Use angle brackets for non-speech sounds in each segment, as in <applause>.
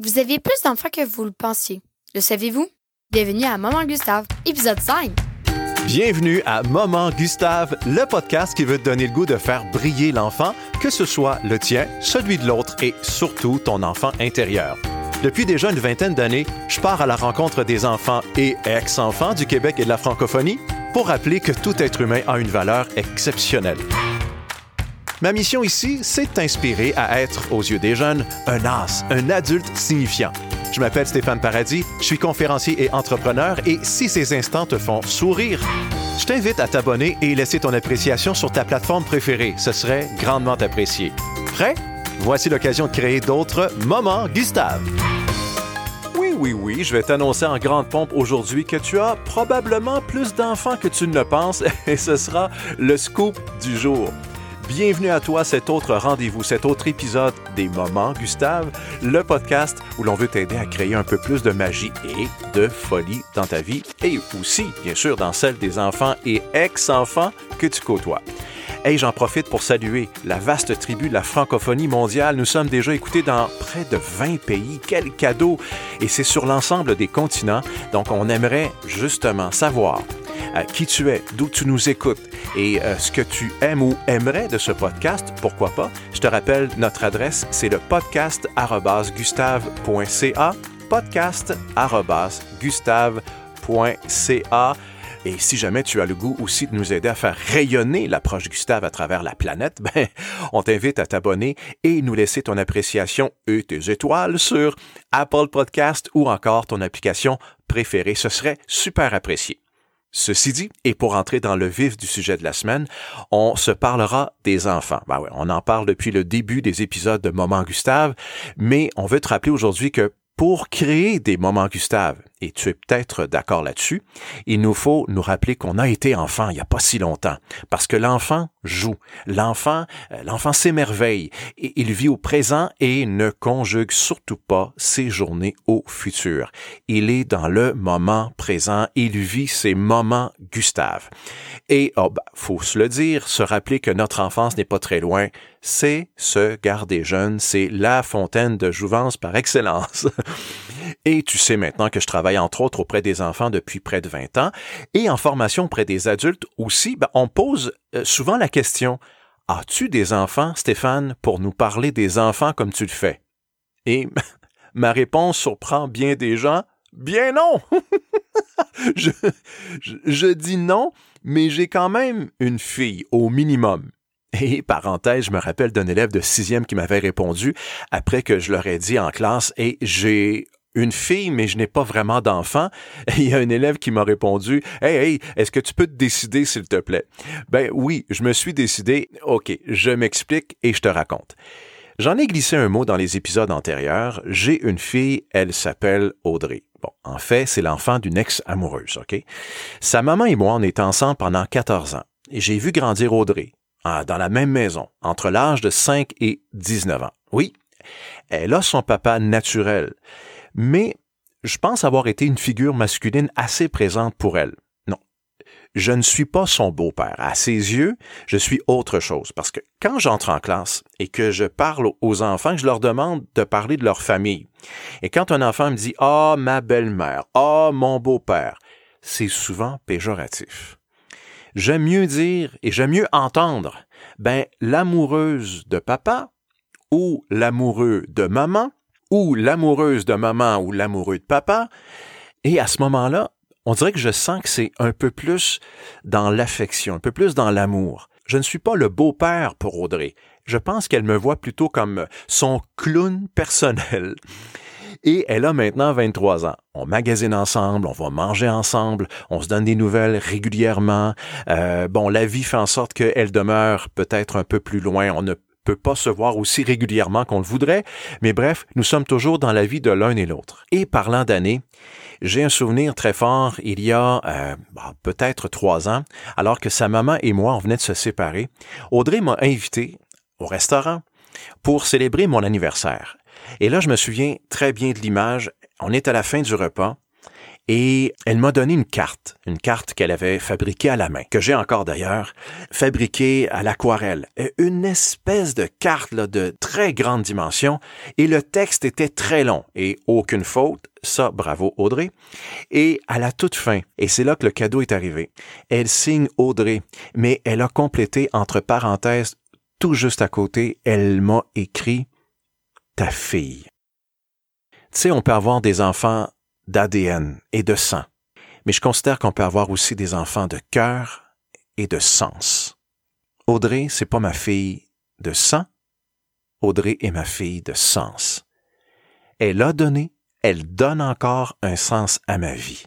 Vous aviez plus d'enfants que vous le pensiez. Le savez-vous? Bienvenue à Maman Gustave, épisode 5. Bienvenue à Moment Gustave, le podcast qui veut te donner le goût de faire briller l'enfant, que ce soit le tien, celui de l'autre et surtout ton enfant intérieur. Depuis déjà une vingtaine d'années, je pars à la rencontre des enfants et ex-enfants du Québec et de la francophonie pour rappeler que tout être humain a une valeur exceptionnelle. Ma mission ici, c'est de t'inspirer à être, aux yeux des jeunes, un as, un adulte signifiant. Je m'appelle Stéphane Paradis, je suis conférencier et entrepreneur et si ces instants te font sourire, je t'invite à t'abonner et laisser ton appréciation sur ta plateforme préférée. Ce serait grandement apprécié. Prêt? Voici l'occasion de créer d'autres moments Gustave. Oui, oui, oui, je vais t'annoncer en grande pompe aujourd'hui que tu as probablement plus d'enfants que tu ne le penses <laughs> et ce sera le scoop du jour. Bienvenue à toi, cet autre rendez-vous, cet autre épisode des Moments Gustave, le podcast où l'on veut t'aider à créer un peu plus de magie et de folie dans ta vie et aussi, bien sûr, dans celle des enfants et ex-enfants que tu côtoies. Hey, j'en profite pour saluer la vaste tribu de la francophonie mondiale. Nous sommes déjà écoutés dans près de 20 pays. Quel cadeau! Et c'est sur l'ensemble des continents. Donc, on aimerait justement savoir euh, qui tu es, d'où tu nous écoutes et euh, ce que tu aimes ou aimerais de ce podcast, pourquoi pas. Je te rappelle, notre adresse, c'est le podcast.gustave.ca podcast.gustave.ca et si jamais tu as le goût aussi de nous aider à faire rayonner l'approche Gustave à travers la planète, <laughs> ben, on t'invite à t'abonner et nous laisser ton appréciation et tes étoiles sur Apple Podcast ou encore ton application préférée. Ce serait super apprécié. Ceci dit, et pour entrer dans le vif du sujet de la semaine, on se parlera des enfants. Ben on en parle depuis le début des épisodes de Moment Gustave, mais on veut te rappeler aujourd'hui que pour créer des moments Gustave, et tu es peut-être d'accord là-dessus, il nous faut nous rappeler qu'on a été enfant il n'y a pas si longtemps. Parce que l'enfant joue. L'enfant, euh, l'enfant s'émerveille. Il vit au présent et ne conjugue surtout pas ses journées au futur. Il est dans le moment présent. Il vit ses moments Gustave. Et, oh, bah, faut se le dire, se rappeler que notre enfance n'est pas très loin, c'est se garder jeune. C'est la fontaine de jouvence par excellence. <laughs> Et tu sais maintenant que je travaille entre autres auprès des enfants depuis près de 20 ans et en formation auprès des adultes aussi, ben, on pose souvent la question As-tu des enfants, Stéphane, pour nous parler des enfants comme tu le fais? Et <laughs> ma réponse surprend bien des gens. Bien non! <laughs> je dis non, mais j'ai quand même une fille, au minimum. Et parenthèse, je me rappelle d'un élève de sixième qui m'avait répondu après que je leur ai dit en classe, et j'ai une fille, mais je n'ai pas vraiment d'enfant. <laughs> Il y a un élève qui m'a répondu, Hey, hey, est-ce que tu peux te décider, s'il te plaît? Ben oui, je me suis décidé. OK, je m'explique et je te raconte. J'en ai glissé un mot dans les épisodes antérieurs. J'ai une fille, elle s'appelle Audrey. Bon, en fait, c'est l'enfant d'une ex-amoureuse, OK? Sa maman et moi, on est ensemble pendant 14 ans. J'ai vu grandir Audrey, dans la même maison, entre l'âge de 5 et 19 ans. Oui, elle a son papa naturel mais je pense avoir été une figure masculine assez présente pour elle. Non, je ne suis pas son beau-père. À ses yeux, je suis autre chose. Parce que quand j'entre en classe et que je parle aux enfants, je leur demande de parler de leur famille. Et quand un enfant me dit Ah, ma belle-mère, Ah, mon beau-père, c'est souvent péjoratif. J'aime mieux dire et j'aime mieux entendre, ben, l'amoureuse de papa ou l'amoureux de maman ou l'amoureuse de maman ou l'amoureux de papa. Et à ce moment-là, on dirait que je sens que c'est un peu plus dans l'affection, un peu plus dans l'amour. Je ne suis pas le beau-père pour Audrey. Je pense qu'elle me voit plutôt comme son clown personnel. Et elle a maintenant 23 ans. On magasine ensemble, on va manger ensemble, on se donne des nouvelles régulièrement. Euh, bon, la vie fait en sorte qu'elle demeure peut-être un peu plus loin. Peut pas se voir aussi régulièrement qu'on le voudrait, mais bref, nous sommes toujours dans la vie de l'un et l'autre. Et parlant d'années, j'ai un souvenir très fort, il y a euh, bah, peut-être trois ans, alors que sa maman et moi, on venait de se séparer, Audrey m'a invité au restaurant pour célébrer mon anniversaire. Et là, je me souviens très bien de l'image, on est à la fin du repas, et elle m'a donné une carte, une carte qu'elle avait fabriquée à la main, que j'ai encore d'ailleurs, fabriquée à l'aquarelle. Une espèce de carte là, de très grande dimension, et le texte était très long, et aucune faute, ça, bravo Audrey. Et à la toute fin, et c'est là que le cadeau est arrivé, elle signe Audrey, mais elle a complété entre parenthèses, tout juste à côté, elle m'a écrit ta fille. Tu sais, on peut avoir des enfants d'ADN et de sang. Mais je considère qu'on peut avoir aussi des enfants de cœur et de sens. Audrey, c'est pas ma fille de sang. Audrey est ma fille de sens. Elle a donné, elle donne encore un sens à ma vie.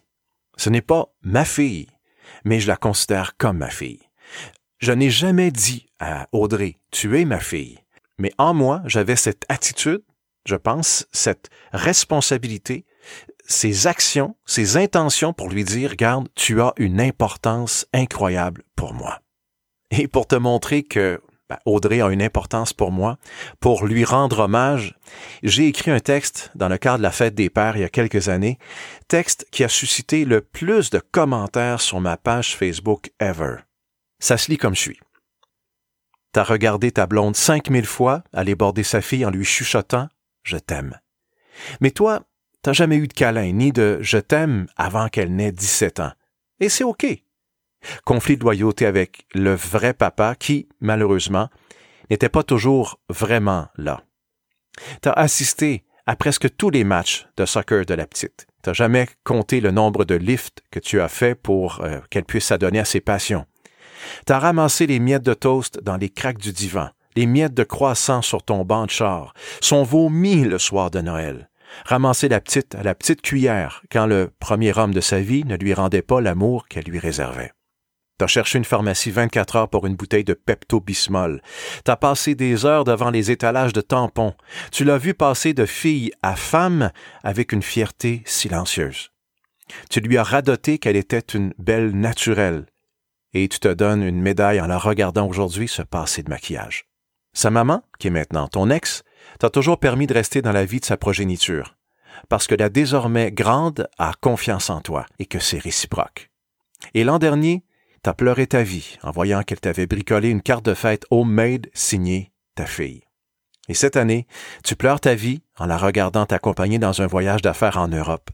Ce n'est pas ma fille, mais je la considère comme ma fille. Je n'ai jamais dit à Audrey, tu es ma fille, mais en moi, j'avais cette attitude, je pense, cette responsabilité ses actions, ses intentions pour lui dire, regarde, tu as une importance incroyable pour moi. Et pour te montrer que ben, Audrey a une importance pour moi, pour lui rendre hommage, j'ai écrit un texte dans le cadre de la fête des pères il y a quelques années, texte qui a suscité le plus de commentaires sur ma page Facebook ever. Ça se lit comme suit. T'as regardé ta blonde cinq mille fois aller border sa fille en lui chuchotant Je t'aime. Mais toi, T'as jamais eu de câlin ni de je t'aime avant qu'elle n'ait 17 ans. Et c'est OK. Conflit de loyauté avec le vrai papa qui, malheureusement, n'était pas toujours vraiment là. T'as assisté à presque tous les matchs de soccer de la petite. T'as jamais compté le nombre de lifts que tu as fait pour euh, qu'elle puisse s'adonner à ses passions. T'as ramassé les miettes de toast dans les craques du divan, les miettes de croissant sur ton banc de char, son vomi le soir de Noël ramasser la petite à la petite cuillère quand le premier homme de sa vie ne lui rendait pas l'amour qu'elle lui réservait. T'as cherché une pharmacie 24 heures pour une bouteille de Pepto-Bismol. T'as passé des heures devant les étalages de tampons. Tu l'as vu passer de fille à femme avec une fierté silencieuse. Tu lui as radoté qu'elle était une belle naturelle. Et tu te donnes une médaille en la regardant aujourd'hui se passer de maquillage. Sa maman, qui est maintenant ton ex, t'a toujours permis de rester dans la vie de sa progéniture, parce que la désormais grande a confiance en toi et que c'est réciproque. Et l'an dernier, t'as pleuré ta vie en voyant qu'elle t'avait bricolé une carte de fête homemade signée ta fille. Et cette année, tu pleures ta vie en la regardant t'accompagner dans un voyage d'affaires en Europe,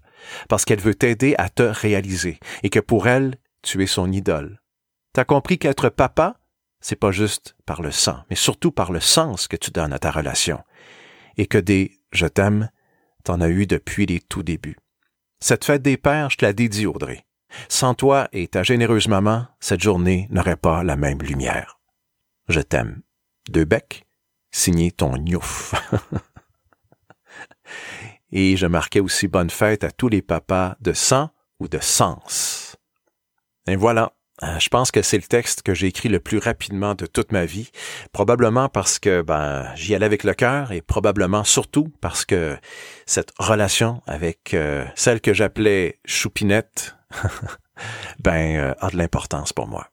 parce qu'elle veut t'aider à te réaliser et que pour elle, tu es son idole. T'as compris qu'être papa, c'est pas juste par le sang, mais surtout par le sens que tu donnes à ta relation. Et que des je t'aime, t'en as eu depuis les tout débuts. Cette fête des pères, je te la dédie, Audrey. Sans toi et ta généreuse maman, cette journée n'aurait pas la même lumière. Je t'aime. Deux becs, signé ton gnouf. <laughs> et je marquais aussi bonne fête à tous les papas de sang ou de sens. Et voilà, je pense que c'est le texte que j'ai écrit le plus rapidement de toute ma vie, probablement parce que ben j'y allais avec le cœur et probablement surtout parce que cette relation avec euh, celle que j'appelais Choupinette <laughs> ben euh, a de l'importance pour moi.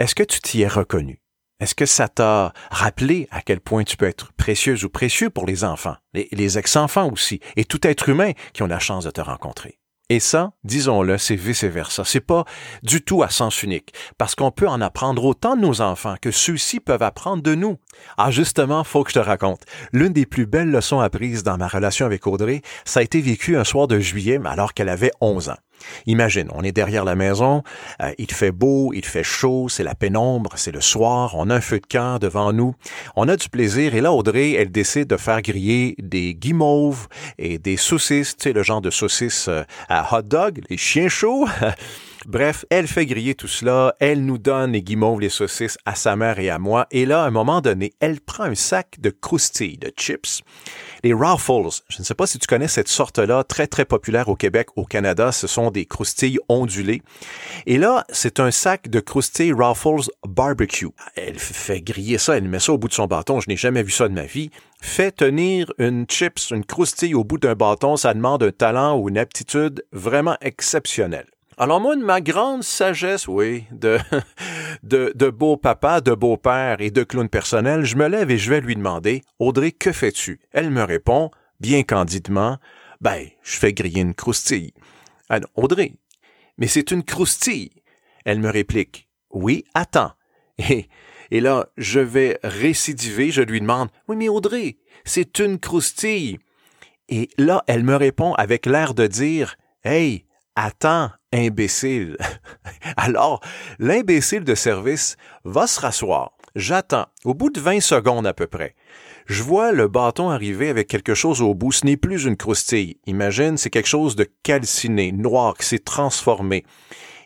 Est-ce que tu t'y es reconnu? Est-ce que ça t'a rappelé à quel point tu peux être précieuse ou précieux pour les enfants, les ex-enfants aussi, et tout être humain qui ont la chance de te rencontrer? Et ça, disons-le, c'est vice-versa. C'est pas du tout à sens unique, parce qu'on peut en apprendre autant de nos enfants que ceux-ci peuvent apprendre de nous. Ah, justement, faut que je te raconte. L'une des plus belles leçons apprises dans ma relation avec Audrey, ça a été vécu un soir de juillet, alors qu'elle avait 11 ans. Imagine, on est derrière la maison, euh, il fait beau, il fait chaud, c'est la pénombre, c'est le soir, on a un feu de camp devant nous, on a du plaisir et là Audrey, elle décide de faire griller des guimauves et des saucisses, tu sais le genre de saucisses euh, à hot dog, les chiens chauds. <laughs> Bref, elle fait griller tout cela, elle nous donne les guimauves, les saucisses à sa mère et à moi, et là, à un moment donné, elle prend un sac de croustilles, de chips, les Ruffles. Je ne sais pas si tu connais cette sorte-là, très très populaire au Québec, au Canada, ce sont des croustilles ondulées. Et là, c'est un sac de croustilles Ruffles Barbecue. Elle fait griller ça, elle met ça au bout de son bâton, je n'ai jamais vu ça de ma vie. Fait tenir une chips, une croustille au bout d'un bâton, ça demande un talent ou une aptitude vraiment exceptionnelle. Alors moi, de ma grande sagesse, oui, de, <laughs> de, de beau papa, de beau père et de clown personnel, je me lève et je vais lui demander, Audrey, que fais-tu? Elle me répond, bien candidement, ben, je fais griller une croustille. Ah non, Audrey, mais c'est une croustille. Elle me réplique, oui, attends. Et, et là, je vais récidiver, je lui demande, oui, mais Audrey, c'est une croustille. Et là, elle me répond avec l'air de dire, hey, attends, imbécile. <laughs> Alors, l'imbécile de service va se rasseoir. J'attends. Au bout de 20 secondes à peu près. Je vois le bâton arriver avec quelque chose au bout. Ce n'est plus une croustille. Imagine, c'est quelque chose de calciné, noir, qui s'est transformé.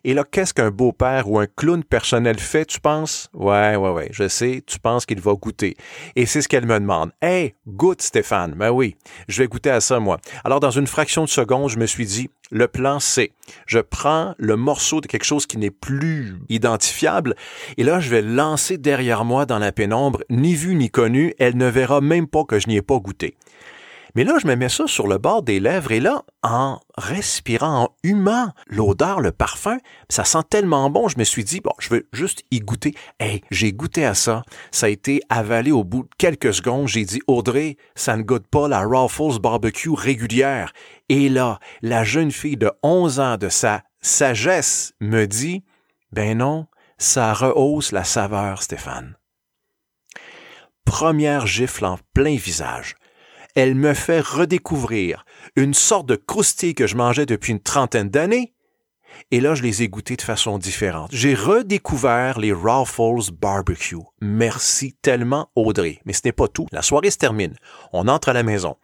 Et là, qu'est-ce qu'un beau-père ou un clown personnel fait, tu penses? Ouais, ouais, ouais, je sais, tu penses qu'il va goûter. Et c'est ce qu'elle me demande. Hey, goûte, Stéphane. Ben oui, je vais goûter à ça, moi. Alors, dans une fraction de seconde, je me suis dit, le plan C. Je prends le morceau de quelque chose qui n'est plus identifiable et là, je vais lancer derrière moi dans la pénombre, ni vu ni connu. Elle ne verra même pas que je n'y ai pas goûté. Mais là, je me mets ça sur le bord des lèvres et là, en respirant, en humant l'odeur, le parfum, ça sent tellement bon, je me suis dit, bon, je veux juste y goûter. Hey, j'ai goûté à ça. Ça a été avalé au bout de quelques secondes. J'ai dit, Audrey, ça ne goûte pas la Ruffles barbecue régulière. Et là, la jeune fille de 11 ans de sa sagesse me dit, ben non, ça rehausse la saveur, Stéphane. Première gifle en plein visage elle me fait redécouvrir une sorte de croustille que je mangeais depuis une trentaine d'années, et là, je les ai goûtés de façon différente. J'ai redécouvert les Ruffles Barbecue. Merci tellement, Audrey. Mais ce n'est pas tout. La soirée se termine. On entre à la maison.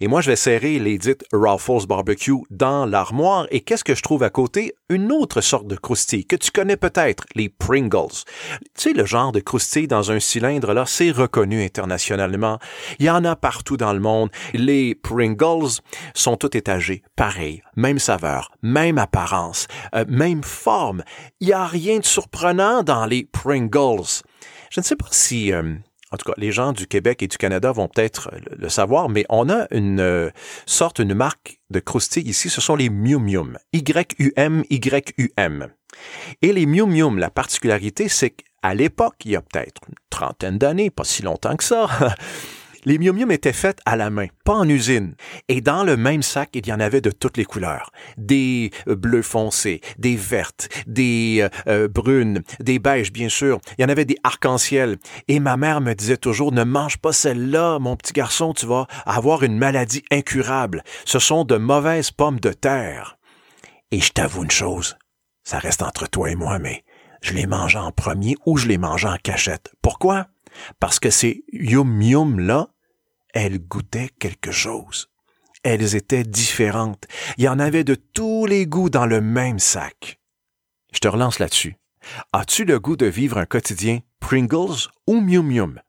Et moi, je vais serrer les dites Ruffles Barbecue dans l'armoire. Et qu'est-ce que je trouve à côté? Une autre sorte de croustille que tu connais peut-être, les Pringles. Tu sais, le genre de croustille dans un cylindre, là, c'est reconnu internationalement. Il y en a partout dans le monde. Les Pringles sont tout étagés. Pareil. Même saveur. Même apparence. Euh, même forme. Il n'y a rien de surprenant dans les Pringles. Je ne sais pas si... Euh, en tout cas, les gens du Québec et du Canada vont peut-être le savoir, mais on a une euh, sorte, une marque de croustilles ici, ce sont les Mium Mium. Y-U-M, Y-U-M. Et les Mium Mium, la particularité, c'est qu'à l'époque, il y a peut-être une trentaine d'années, pas si longtemps que ça, <laughs> Les mium étaient faites à la main, pas en usine. Et dans le même sac, il y en avait de toutes les couleurs. Des euh, bleus foncés, des vertes, des euh, euh, brunes, des beiges, bien sûr. Il y en avait des arcs-en-ciel. Et ma mère me disait toujours, ne mange pas celle-là, mon petit garçon, tu vas avoir une maladie incurable. Ce sont de mauvaises pommes de terre. Et je t'avoue une chose, ça reste entre toi et moi, mais je les mange en premier ou je les mange en cachette. Pourquoi? Parce que ces yum yum là, elles goûtaient quelque chose. Elles étaient différentes. Il y en avait de tous les goûts dans le même sac. Je te relance là-dessus. As-tu le goût de vivre un quotidien Pringles ou Mium Mium?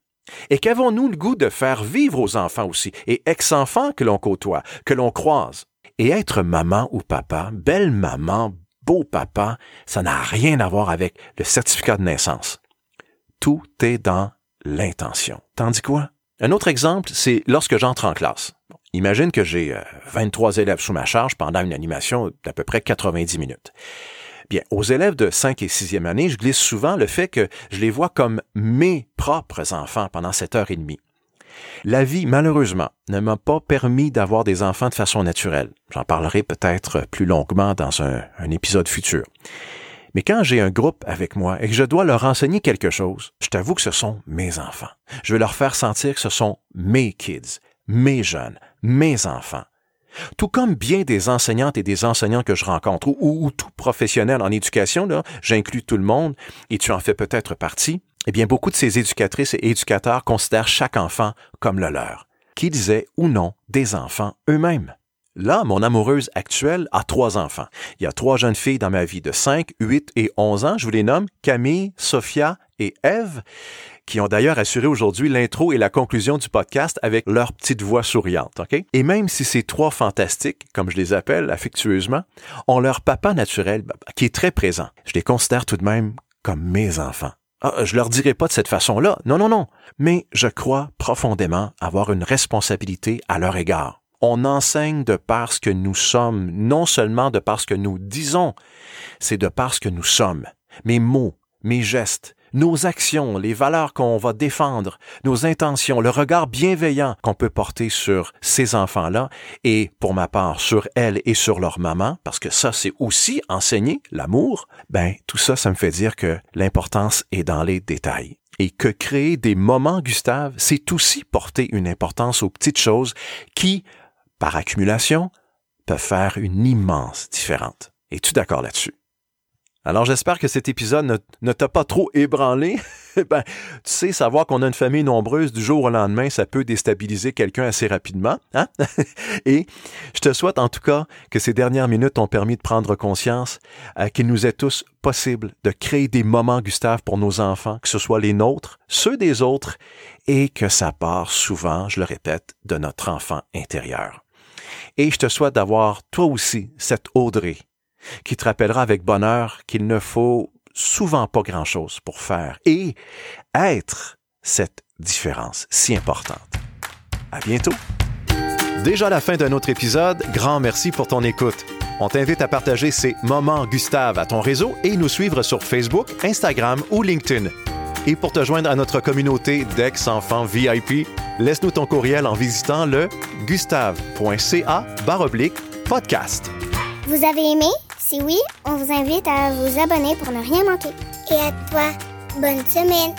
Et qu'avons-nous le goût de faire vivre aux enfants aussi, et ex-enfants que l'on côtoie, que l'on croise? Et être maman ou papa, belle maman, beau papa, ça n'a rien à voir avec le certificat de naissance. Tout est dans l'intention. Tandis quoi? Un autre exemple, c'est lorsque j'entre en classe. imagine que j'ai 23 euh, élèves sous ma charge pendant une animation d'à peu près 90 minutes. Bien, aux élèves de 5 et 6e année, je glisse souvent le fait que je les vois comme mes propres enfants pendant cette heure et demie. La vie, malheureusement, ne m'a pas permis d'avoir des enfants de façon naturelle. J'en parlerai peut-être plus longuement dans un, un épisode futur. Mais quand j'ai un groupe avec moi et que je dois leur enseigner quelque chose, je t'avoue que ce sont mes enfants. Je veux leur faire sentir que ce sont mes kids, mes jeunes, mes enfants. Tout comme bien des enseignantes et des enseignants que je rencontre, ou, tout professionnel en éducation, j'inclus tout le monde, et tu en fais peut-être partie, eh bien, beaucoup de ces éducatrices et éducateurs considèrent chaque enfant comme le leur, qu'ils aient ou non des enfants eux-mêmes. Là, mon amoureuse actuelle a trois enfants. Il y a trois jeunes filles dans ma vie de 5, 8 et 11 ans. Je vous les nomme Camille, Sophia et Eve, qui ont d'ailleurs assuré aujourd'hui l'intro et la conclusion du podcast avec leur petite voix souriante. ok? Et même si ces trois fantastiques, comme je les appelle affectueusement, ont leur papa naturel bah, bah, qui est très présent, je les considère tout de même comme mes enfants. Ah, je leur dirai pas de cette façon-là, non, non, non, mais je crois profondément avoir une responsabilité à leur égard on enseigne de parce que nous sommes, non seulement de parce que nous disons, c'est de parce que nous sommes. Mes mots, mes gestes, nos actions, les valeurs qu'on va défendre, nos intentions, le regard bienveillant qu'on peut porter sur ces enfants-là et, pour ma part, sur elles et sur leur maman, parce que ça, c'est aussi enseigner l'amour, ben, tout ça, ça me fait dire que l'importance est dans les détails et que créer des moments, Gustave, c'est aussi porter une importance aux petites choses qui, par accumulation, peuvent faire une immense différence. Es-tu d'accord là-dessus? Alors j'espère que cet épisode ne, t'a pas trop ébranlé. <laughs> ben, tu sais, savoir qu'on a une famille nombreuse du jour au lendemain, ça peut déstabiliser quelqu'un assez rapidement. Hein? <laughs> Et je te souhaite en tout cas que ces dernières minutes ont permis de prendre conscience euh, qu'il nous est tous possible de créer des moments, Gustave, pour nos enfants, que ce soit les nôtres, ceux des autres, et que ça part souvent, je le répète, de notre enfant intérieur. Et je te souhaite d'avoir toi aussi cette Audrey qui te rappellera avec bonheur qu'il ne faut souvent pas grand-chose pour faire et être cette différence si importante. À bientôt. Déjà la fin d'un autre épisode, grand merci pour ton écoute. On t'invite à partager ces moments Gustave à ton réseau et nous suivre sur Facebook, Instagram ou LinkedIn. Et pour te joindre à notre communauté d'ex-enfants VIP, laisse-nous ton courriel en visitant le gustave.ca podcast. Vous avez aimé? Si oui, on vous invite à vous abonner pour ne rien manquer. Et à toi, bonne semaine.